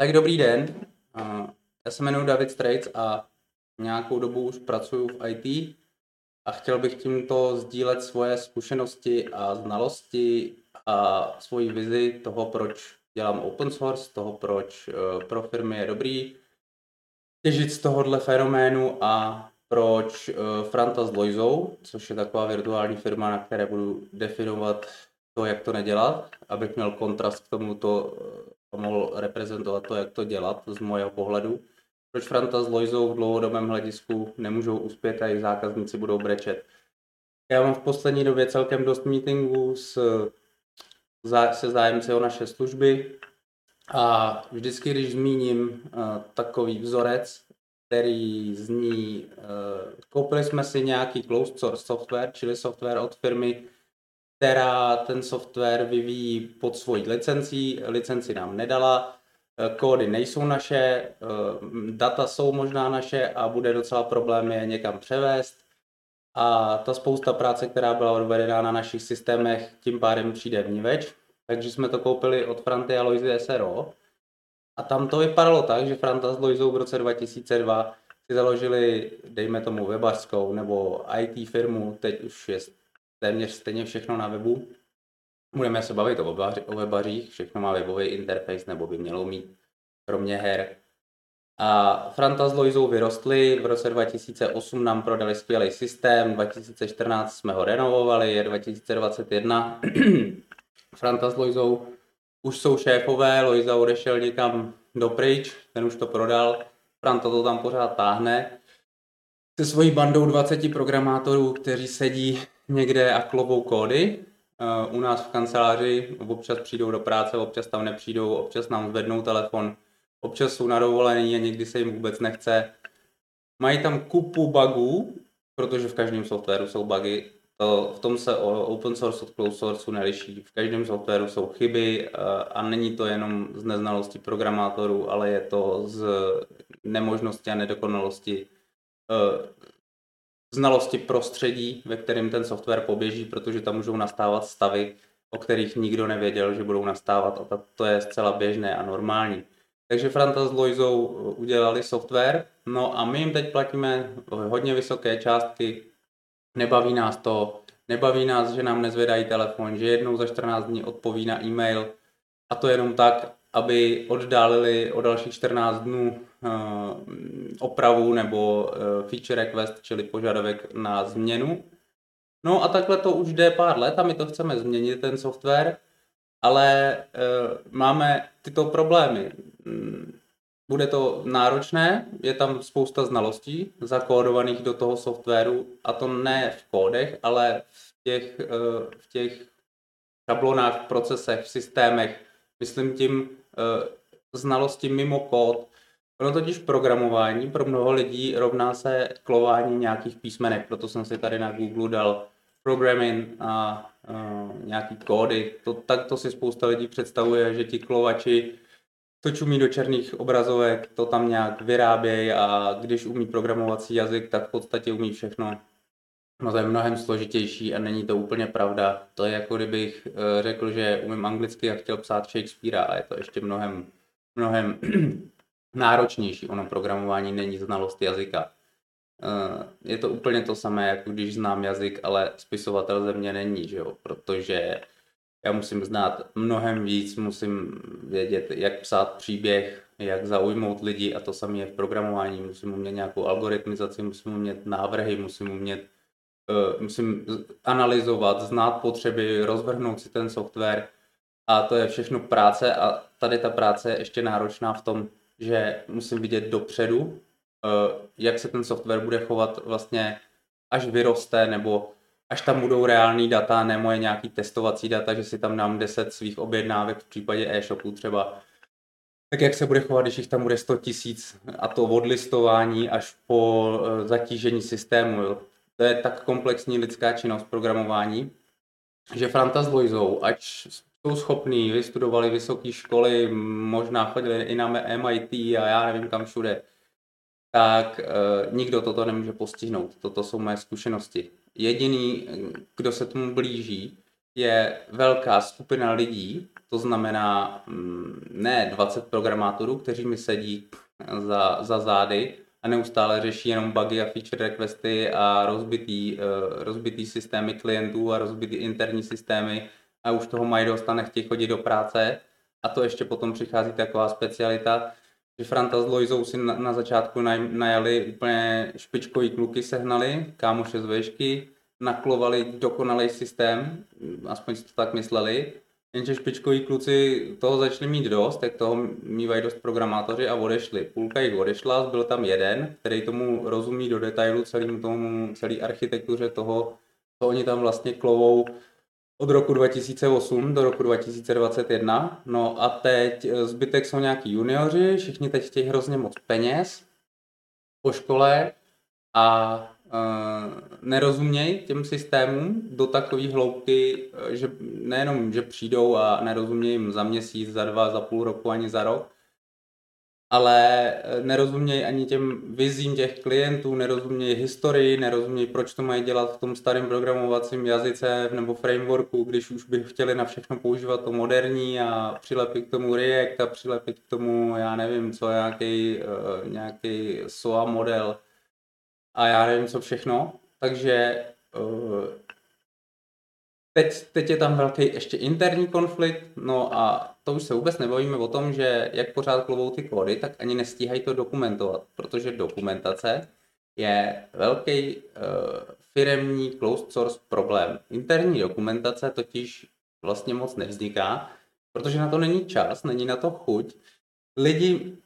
Tak dobrý den, já se jmenuji David Straits a nějakou dobu už pracuji v IT a chtěl bych tímto sdílet svoje zkušenosti a znalosti a svoji vizi toho, proč dělám open source, toho, proč eh, pro firmy je dobrý těžit z tohohle fenoménu a proč eh, Franta s Loizou, což je taková virtuální firma, na které budu definovat to, jak to nedělat, abych měl kontrast k tomuto mohl reprezentovat to, jak to dělat z mojeho pohledu. Proč Franta s Loizou v dlouhodobém hledisku nemůžou uspět a jejich zákazníci budou brečet. Já mám v poslední době celkem dost meetingů s, se zájemci o naše služby a vždycky, když zmíním uh, takový vzorec, který zní, uh, koupili jsme si nějaký closed source software, čili software od firmy, která ten software vyvíjí pod svojí licencí, licenci nám nedala, eh, kódy nejsou naše, eh, data jsou možná naše a bude docela problém je někam převést. A ta spousta práce, která byla odvedená na našich systémech, tím pádem přijde vníveč. Takže jsme to koupili od Franty a Loisy SRO. A tam to vypadalo tak, že Franta s Loisou v roce 2002 si založili, dejme tomu, webařskou nebo IT firmu, teď už je téměř stejně všechno na webu. Budeme se bavit o, webaři, o webařích, všechno má webový interface, nebo by mělo mít, kromě her. A Franta s Loizou vyrostli, v roce 2008 nám prodali skvělý systém, 2014 jsme ho renovovali, je 2021. Franta s Loizou už jsou šéfové, Loiza odešel někam dopryč, ten už to prodal, Franta to tam pořád táhne. Se svojí bandou 20 programátorů, kteří sedí někde a klovou kódy. Uh, u nás v kanceláři občas přijdou do práce, občas tam nepřijdou, občas nám zvednou telefon, občas jsou na dovolený a někdy se jim vůbec nechce. Mají tam kupu bugů, protože v každém softwaru jsou bugy. V tom se open source od closed source neliší. V každém softwaru jsou chyby uh, a není to jenom z neznalosti programátorů, ale je to z nemožnosti a nedokonalosti uh, znalosti prostředí, ve kterém ten software poběží, protože tam můžou nastávat stavy, o kterých nikdo nevěděl, že budou nastávat a to je zcela běžné a normální. Takže Franta s Loizou udělali software, no a my jim teď platíme hodně vysoké částky, nebaví nás to, nebaví nás, že nám nezvedají telefon, že jednou za 14 dní odpoví na e-mail. A to jenom tak, aby oddálili o dalších 14 dnů opravu nebo uh, feature request, čili požadavek na změnu. No a takhle to už jde pár let a my to chceme změnit, ten software, ale uh, máme tyto problémy. Mm, bude to náročné, je tam spousta znalostí zakódovaných do toho softwaru a to ne v kódech, ale v těch, v těch šablonách, procesech, v systémech, myslím tím Eh, znalosti mimo kód. Ono totiž programování pro mnoho lidí rovná se klování nějakých písmenek, proto jsem si tady na Google dal programming a uh, nějaký kódy. To, tak to si spousta lidí představuje, že ti klovači to čumí do černých obrazovek, to tam nějak vyrábějí a když umí programovací jazyk, tak v podstatě umí všechno. No to je mnohem složitější a není to úplně pravda. To je jako kdybych uh, řekl, že umím anglicky a chtěl psát Shakespearea a je to ještě mnohem, mnohem náročnější. Ono programování není znalost jazyka. Uh, je to úplně to samé, jako když znám jazyk, ale spisovatel ze mě není, že jo? protože já musím znát mnohem víc, musím vědět, jak psát příběh, jak zaujmout lidi a to samé je v programování. Musím umět nějakou algoritmizaci, musím umět návrhy, musím umět uh, musím analyzovat, znát potřeby, rozvrhnout si ten software a to je všechno práce a tady ta práce je ještě náročná v tom, že musím vidět dopředu, uh, jak se ten software bude chovat vlastně až vyroste nebo až tam budou reální data, ne moje nějaký testovací data, že si tam dám 10 svých objednávek v případě e-shopu třeba, tak jak se bude chovat, když jich tam bude 100 tisíc a to od listování až po eh, zatížení systému. Jo to je tak komplexní lidská činnost programování, že Franta s Loizou, ať jsou schopní, vystudovali vysoké školy, možná chodili i na MIT a já nevím kam všude, tak uh, nikdo toto nemůže postihnout. Toto jsou moje zkušenosti. Jediný, kdo se tomu blíží, je velká skupina lidí, to znamená mm, ne 20 programátorů, kteří mi sedí za, za zády a neustále řeší jenom bugy a feature requesty a rozbitý, uh, rozbitý systémy klientů a rozbitý interní systémy a už toho mají dost a nechtějí chodit do práce. A to ještě potom přichází taková specialita, že Franta s Loizou si na, na začátku naj, najali úplně špičkový kluky, sehnali, kámoše z vešky, naklovali dokonalý systém, aspoň si to tak mysleli, jenže špičkoví kluci toho začali mít dost, tak toho mývají dost programátoři a odešli. Půlka jich odešla, byl tam jeden, který tomu rozumí do detailu celým tomu, celý architektuře toho, co oni tam vlastně klovou od roku 2008 do roku 2021. No a teď zbytek jsou nějaký junioři, všichni teď chtějí hrozně moc peněz po škole a uh, nerozumějí těm systémům do takové hloubky, že nejenom, že přijdou a nerozumějí jim za měsíc, za dva, za půl roku, ani za rok, ale eh, nerozumějí ani těm vizím těch klientů, nerozumějí historii, nerozumějí, proč to mají dělat v tom starém programovacím jazyce nebo frameworku, když už by chtěli na všechno používat to moderní a přilepit k tomu React a přilepit k tomu, já nevím, co, nějaký, uh, nějaký SOA model a já nevím, co všechno. Takže uh, Teď, teď je tam velký ještě interní konflikt, no a to už se vůbec nebavíme o tom, že jak pořád klovou ty kódy, tak ani nestíhají to dokumentovat, protože dokumentace je velký uh, firemní closed source problém. Interní dokumentace totiž vlastně moc nevzniká, protože na to není čas, není na to chuť. Lidi,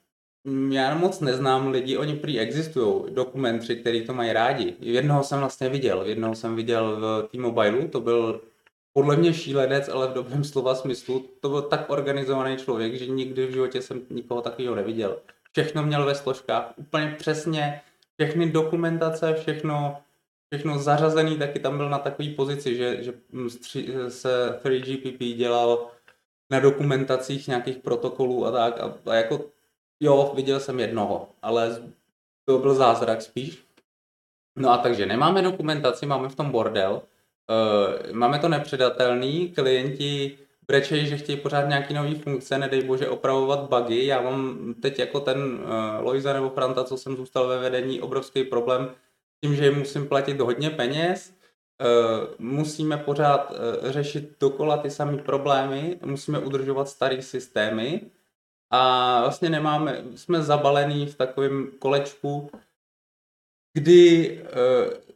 já moc neznám lidi, oni prý existují, dokumentři, kteří to mají rádi. Jednoho jsem vlastně viděl, jednoho jsem viděl v T-Mobile, to byl podle mě šílenec, ale v dobrém slova smyslu. To byl tak organizovaný člověk, že nikdy v životě jsem nikoho takového neviděl. Všechno měl ve složkách, úplně přesně, všechny dokumentace, všechno, všechno zařazený, taky tam byl na takové pozici, že, že se 3GPP dělal na dokumentacích nějakých protokolů a tak. A, a jako, jo, viděl jsem jednoho, ale to byl zázrak spíš. No a takže nemáme dokumentaci, máme v tom bordel, Uh, máme to nepředatelný, klienti brečejí, že chtějí pořád nějaký nový funkce, nedej bože opravovat bugy. Já mám teď jako ten uh, Loiza nebo Franta, co jsem zůstal ve vedení, obrovský problém s tím, že jim musím platit hodně peněz, uh, musíme pořád uh, řešit dokola ty samé problémy, musíme udržovat staré systémy a vlastně nemáme, jsme zabalení v takovém kolečku, kdy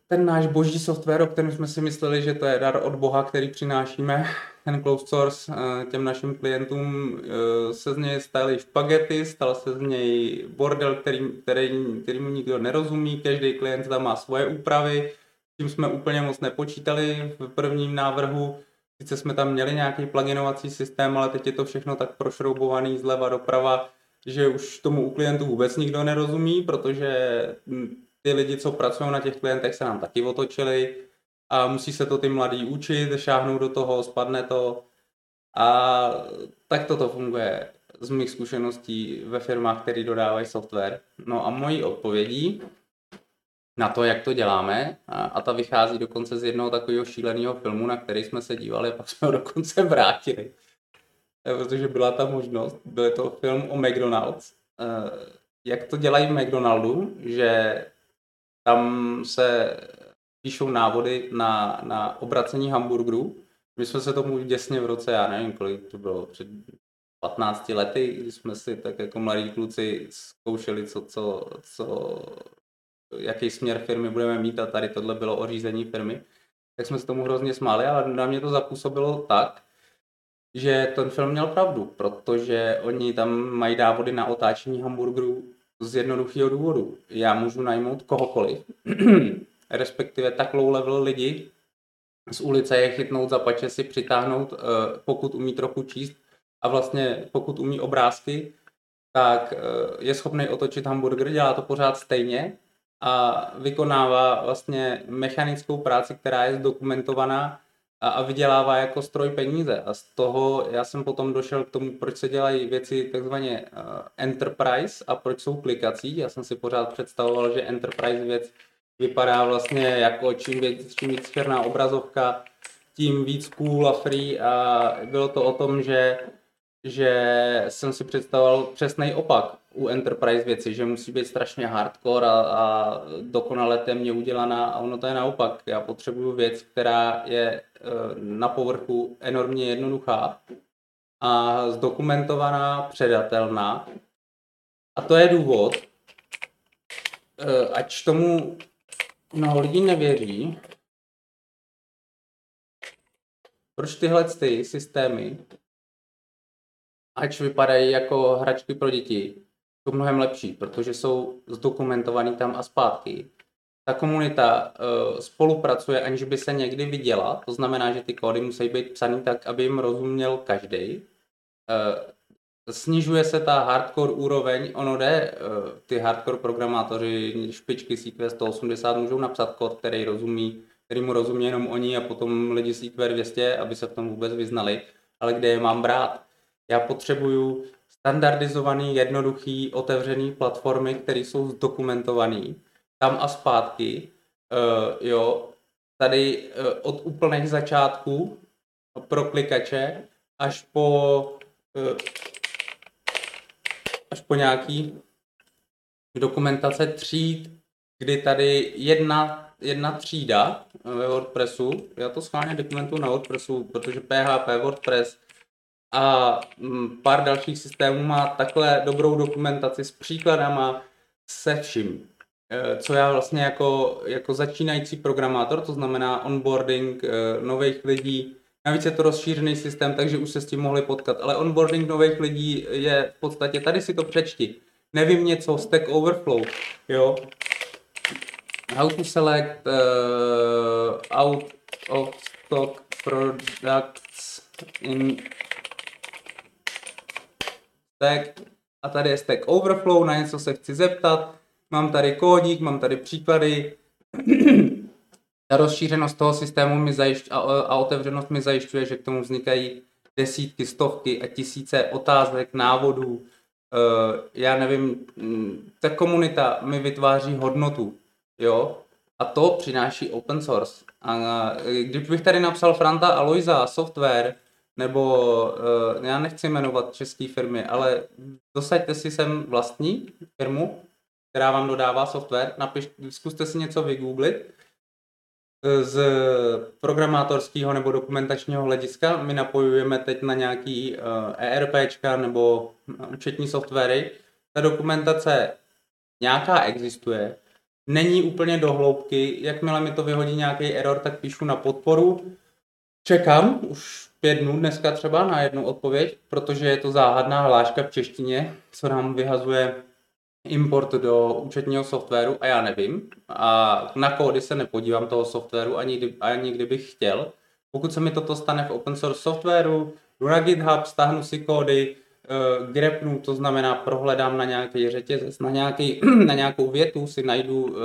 ten náš boží software, o kterém jsme si mysleli, že to je dar od Boha, který přinášíme, ten closed source eh, těm našim klientům, eh, se z něj staly špagety, stal se z něj bordel, který, který, kterýmu nikdo nerozumí, každý klient tam má svoje úpravy, tím jsme úplně moc nepočítali v prvním návrhu, sice jsme tam měli nějaký pluginovací systém, ale teď je to všechno tak prošroubovaný zleva doprava, že už tomu u klientů vůbec nikdo nerozumí, protože hm, ty lidi, co pracují na těch klientech, se nám taky otočili a musí se to ty mladí učit, šáhnout do toho, spadne to a tak toto funguje z mých zkušeností ve firmách, které dodávají software. No a mojí odpovědí na to, jak to děláme, a, a ta vychází dokonce z jednoho takového šíleného filmu, na který jsme se dívali, a pak jsme ho dokonce vrátili. Eh, protože byla ta možnost, byl to film o McDonald's. Eh, jak to dělají v McDonaldu, že tam se píšou návody na, na obracení hamburgerů. My jsme se tomu děsně v roce, já nevím, kolik to bylo, před 15 lety, když jsme si tak jako mladí kluci zkoušeli, co, co, co, jaký směr firmy budeme mít a tady tohle bylo o řízení firmy, tak jsme se tomu hrozně smáli, ale na mě to zapůsobilo tak, že ten film měl pravdu, protože oni tam mají návody na otáčení hamburgerů z jednoduchého důvodu. Já můžu najmout kohokoliv, respektive tak low level lidi z ulice je chytnout za pače si přitáhnout, eh, pokud umí trochu číst a vlastně pokud umí obrázky, tak eh, je schopný otočit hamburger, dělá to pořád stejně a vykonává vlastně mechanickou práci, která je zdokumentovaná a, a vydělává jako stroj peníze. A z toho já jsem potom došel k tomu, proč se dělají věci takzvaně uh, enterprise a proč jsou klikací. Já jsem si pořád představoval, že enterprise věc vypadá vlastně jako čím, věc, čím víc černá obrazovka, tím víc cool a free a bylo to o tom, že že jsem si představoval přesný opak u Enterprise věci, že musí být strašně hardcore a, a dokonale temně udělaná a ono to je naopak. Já potřebuju věc, která je na povrchu enormně jednoduchá a zdokumentovaná, předatelná. A to je důvod, e, ať tomu mnoho lidí nevěří, proč tyhle ty systémy ač vypadají jako hračky pro děti, jsou mnohem lepší, protože jsou zdokumentovaný tam a zpátky. Ta komunita uh, spolupracuje, aniž by se někdy viděla, to znamená, že ty kódy musí být psaný tak, aby jim rozuměl každý. Uh, snižuje se ta hardcore úroveň, ono jde, uh, ty hardcore programátoři, špičky CQ 180 můžou napsat kód, který rozumí, který mu rozumí jenom oni a potom lidi CQ 200, aby se v tom vůbec vyznali, ale kde je mám brát? Já potřebuju standardizovaný, jednoduchý, otevřený platformy, které jsou zdokumentované tam a zpátky. Uh, jo, tady uh, od úplných začátků pro klikače až po uh, až po nějaký dokumentace tříd, kdy tady jedna, jedna třída ve WordPressu, já to schválně dokumentuju na WordPressu, protože PHP, WordPress, a mm, pár dalších systémů má takhle dobrou dokumentaci s příkladama, se vším. E, co já vlastně jako, jako začínající programátor, to znamená onboarding e, nových lidí, navíc je to rozšířený systém, takže už se s tím mohli potkat, ale onboarding nových lidí je v podstatě, tady si to přečti, nevím něco, Stack Overflow, jo, how to select uh, out of stock products in stack. A tady je Stack Overflow, na něco se chci zeptat, mám tady kódík, mám tady příklady, ta rozšířenost toho systému mi zajišť, a, a otevřenost mi zajišťuje, že k tomu vznikají desítky, stovky a tisíce otázek, návodů. Uh, já nevím, mm, ta komunita mi vytváří hodnotu, jo, a to přináší open source. A když bych tady napsal Franta Aloisa software, nebo uh, já nechci jmenovat české firmy, ale dosaďte si sem vlastní firmu, která vám dodává software, napiš, zkuste si něco vygooglit, z programátorského nebo dokumentačního hlediska. My napojujeme teď na nějaký eh, ERPčka nebo účetní softwary. Ta dokumentace nějaká existuje, není úplně do hloubky. Jakmile mi to vyhodí nějaký error, tak píšu na podporu. Čekám už pět dnů dneska třeba na jednu odpověď, protože je to záhadná hláška v češtině, co nám vyhazuje import do účetního softwaru a já nevím. A na kódy se nepodívám toho softwaru ani, kdy, ani kdybych chtěl. Pokud se mi toto stane v open source softwaru, jdu na GitHub, stáhnu si kódy, uh, grepnu, to znamená prohledám na nějaký řetězec, na, nějaký, na nějakou větu, si najdu, uh,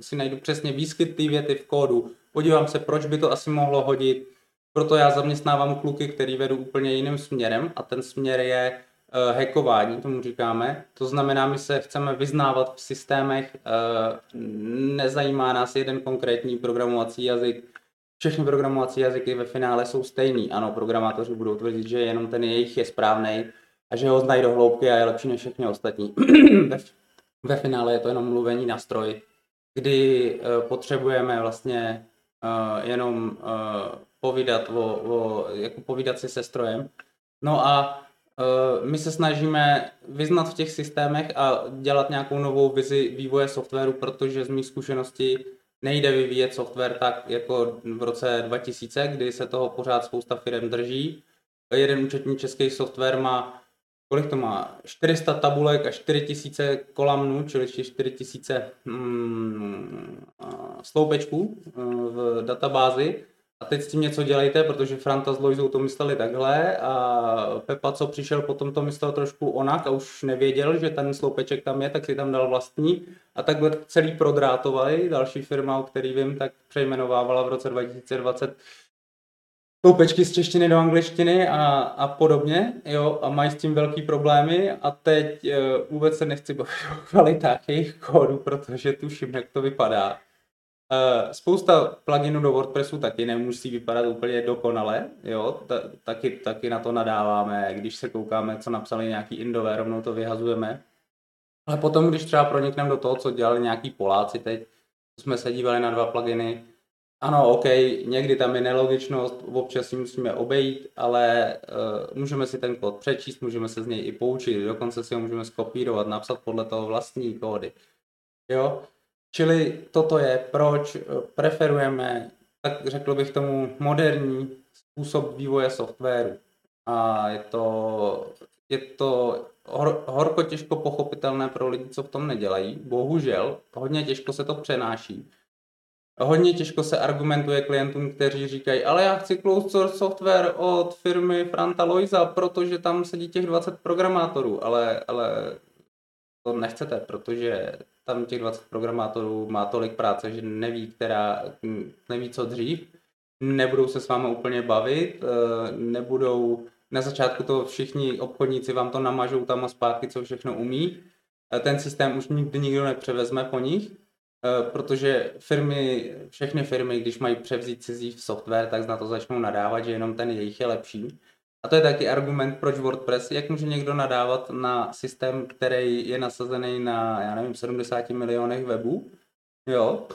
si najdu přesně výskyt té věty v kódu, podívám se, proč by to asi mohlo hodit, proto já zaměstnávám kluky, který vedu úplně jiným směrem a ten směr je uh, hackování, tomu říkáme. To znamená, my se chceme vyznávat v systémech, uh, nezajímá nás jeden konkrétní programovací jazyk, všechny programovací jazyky ve finále jsou stejný. Ano, programátoři budou tvrdit, že jenom ten jejich je správný a že ho znají do hloubky a je lepší než všechny ostatní. ve, finále je to jenom mluvení na stroj, kdy uh, potřebujeme vlastně uh, jenom uh, povídat, o, o, jako povídat si se strojem. No a my se snažíme vyznat v těch systémech a dělat nějakou novou vizi vývoje softwaru, protože z mých zkušeností nejde vyvíjet software tak jako v roce 2000, kdy se toho pořád spousta firm drží. Jeden účetní český software má kolik to má? 400 tabulek a 4000 kolamnů, čili 4000 hmm, sloupečků eh, v databázi a teď s tím něco dělejte, protože Franta s Lojzou to mysleli takhle a Pepa, co přišel potom, to myslel trošku onak a už nevěděl, že ten sloupeček tam je, tak si tam dal vlastní a takhle celý prodrátovali. Další firma, o který vím, tak přejmenovávala v roce 2020 sloupečky z češtiny do angličtiny a, a podobně, jo, a mají s tím velký problémy a teď uh, vůbec se nechci bavit o kvalitách jejich kódu, protože tuším, jak to vypadá spousta pluginů do WordPressu taky nemusí vypadat úplně dokonale, jo, Ta, taky, taky na to nadáváme, když se koukáme, co napsali nějaký indové, rovnou to vyhazujeme. Ale potom, když třeba pronikneme do toho, co dělali nějaký Poláci teď, jsme se dívali na dva pluginy, ano, OK, někdy tam je nelogičnost, občas si musíme obejít, ale uh, můžeme si ten kód přečíst, můžeme se z něj i poučit, dokonce si ho můžeme skopírovat, napsat podle toho vlastní kódy. Jo? Čili toto je, proč eh, preferujeme, tak řekl bych tomu, moderní způsob vývoje softwaru. A je to, je to hor, horko těžko pochopitelné pro lidi, co v tom nedělají. Bohužel, hodně těžko se to přenáší. Hodně těžko se argumentuje klientům, kteří říkají, ale já chci closed source software od firmy Franta Loisa, protože tam sedí těch 20 programátorů, ale, ale to nechcete, protože tam těch 20 programátorů má tolik práce, že neví, která, neví co dřív, nebudou se s vámi úplně bavit, eh, nebudou, na začátku to všichni obchodníci vám to namažou tam a zpátky, co všechno umí, ten systém už nikdy nikdo nepřevezme po nich, eh, protože firmy, všechny firmy, když mají převzít cizí software, tak na to začnou nadávat, že jenom ten jejich je lepší. A to je taky argument, proč WordPress, jak může někdo nadávat na systém, který je nasazený na, já nevím, 70 milionech webů, jo,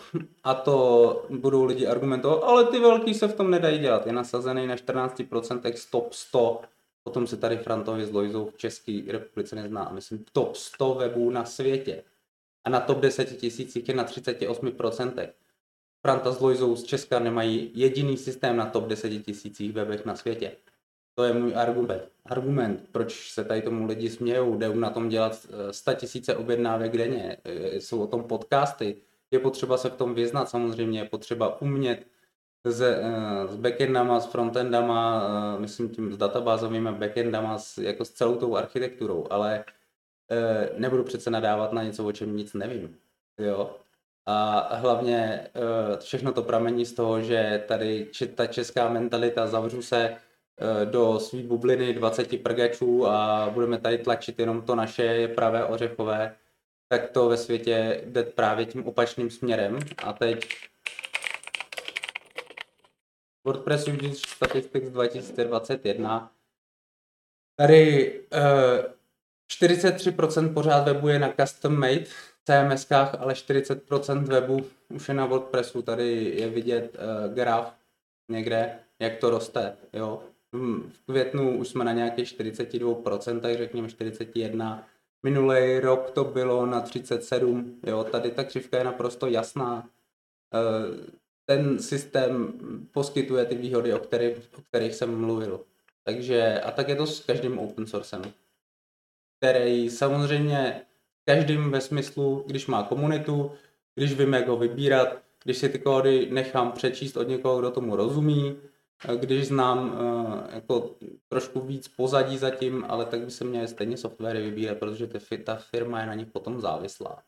a to budou lidi argumentovat, ale ty velký se v tom nedají dělat, je nasazený na 14% z top 100, potom se tady Frantovi s Lojzou v České republice nezná, myslím top 100 webů na světě a na top 10 tisících je na 38%. Franta s Lojzou z Česka nemají jediný systém na top 10 tisících webech na světě. To je můj argument. Argument, proč se tady tomu lidi smějou, jdou na tom dělat 100 eh, tisíce objednávek denně, eh, jsou o tom podcasty, je potřeba se v tom vyznat samozřejmě, je potřeba umět s, eh, s backendama, s frontendama, myslím tím s databázovými backendama, s, jako s celou tou architekturou, ale nebudu přece nadávat na něco, o čem nic nevím. Jo? A hlavně všechno to pramení z toho, že tady ta česká mentalita zavřu se, do své bubliny 20 prgačů a budeme tady tlačit jenom to naše pravé ořechové, tak to ve světě jde právě tím opačným směrem. A teď WordPress Usage Statistics 2021. Tady uh, eh, 43% pořád webu je na custom made CMS, ale 40% webu už je na WordPressu. Tady je vidět uh, graf někde, jak to roste. Jo v květnu už jsme na nějakých 42%, řekněme 41%. Minulý rok to bylo na 37, jo, tady ta křivka je naprosto jasná. Eh, ten systém poskytuje ty výhody, o kterých, o kterých jsem mluvil. Takže, a tak je to s každým open sourcem, který samozřejmě každým ve smyslu, když má komunitu, když vím, jak ho vybírat, když si ty kódy nechám přečíst od někoho, kdo tomu rozumí, když znám uh, jako trošku víc pozadí zatím, ale tak by se měly stejně softwary vybírat, protože ta firma je na nich potom závislá.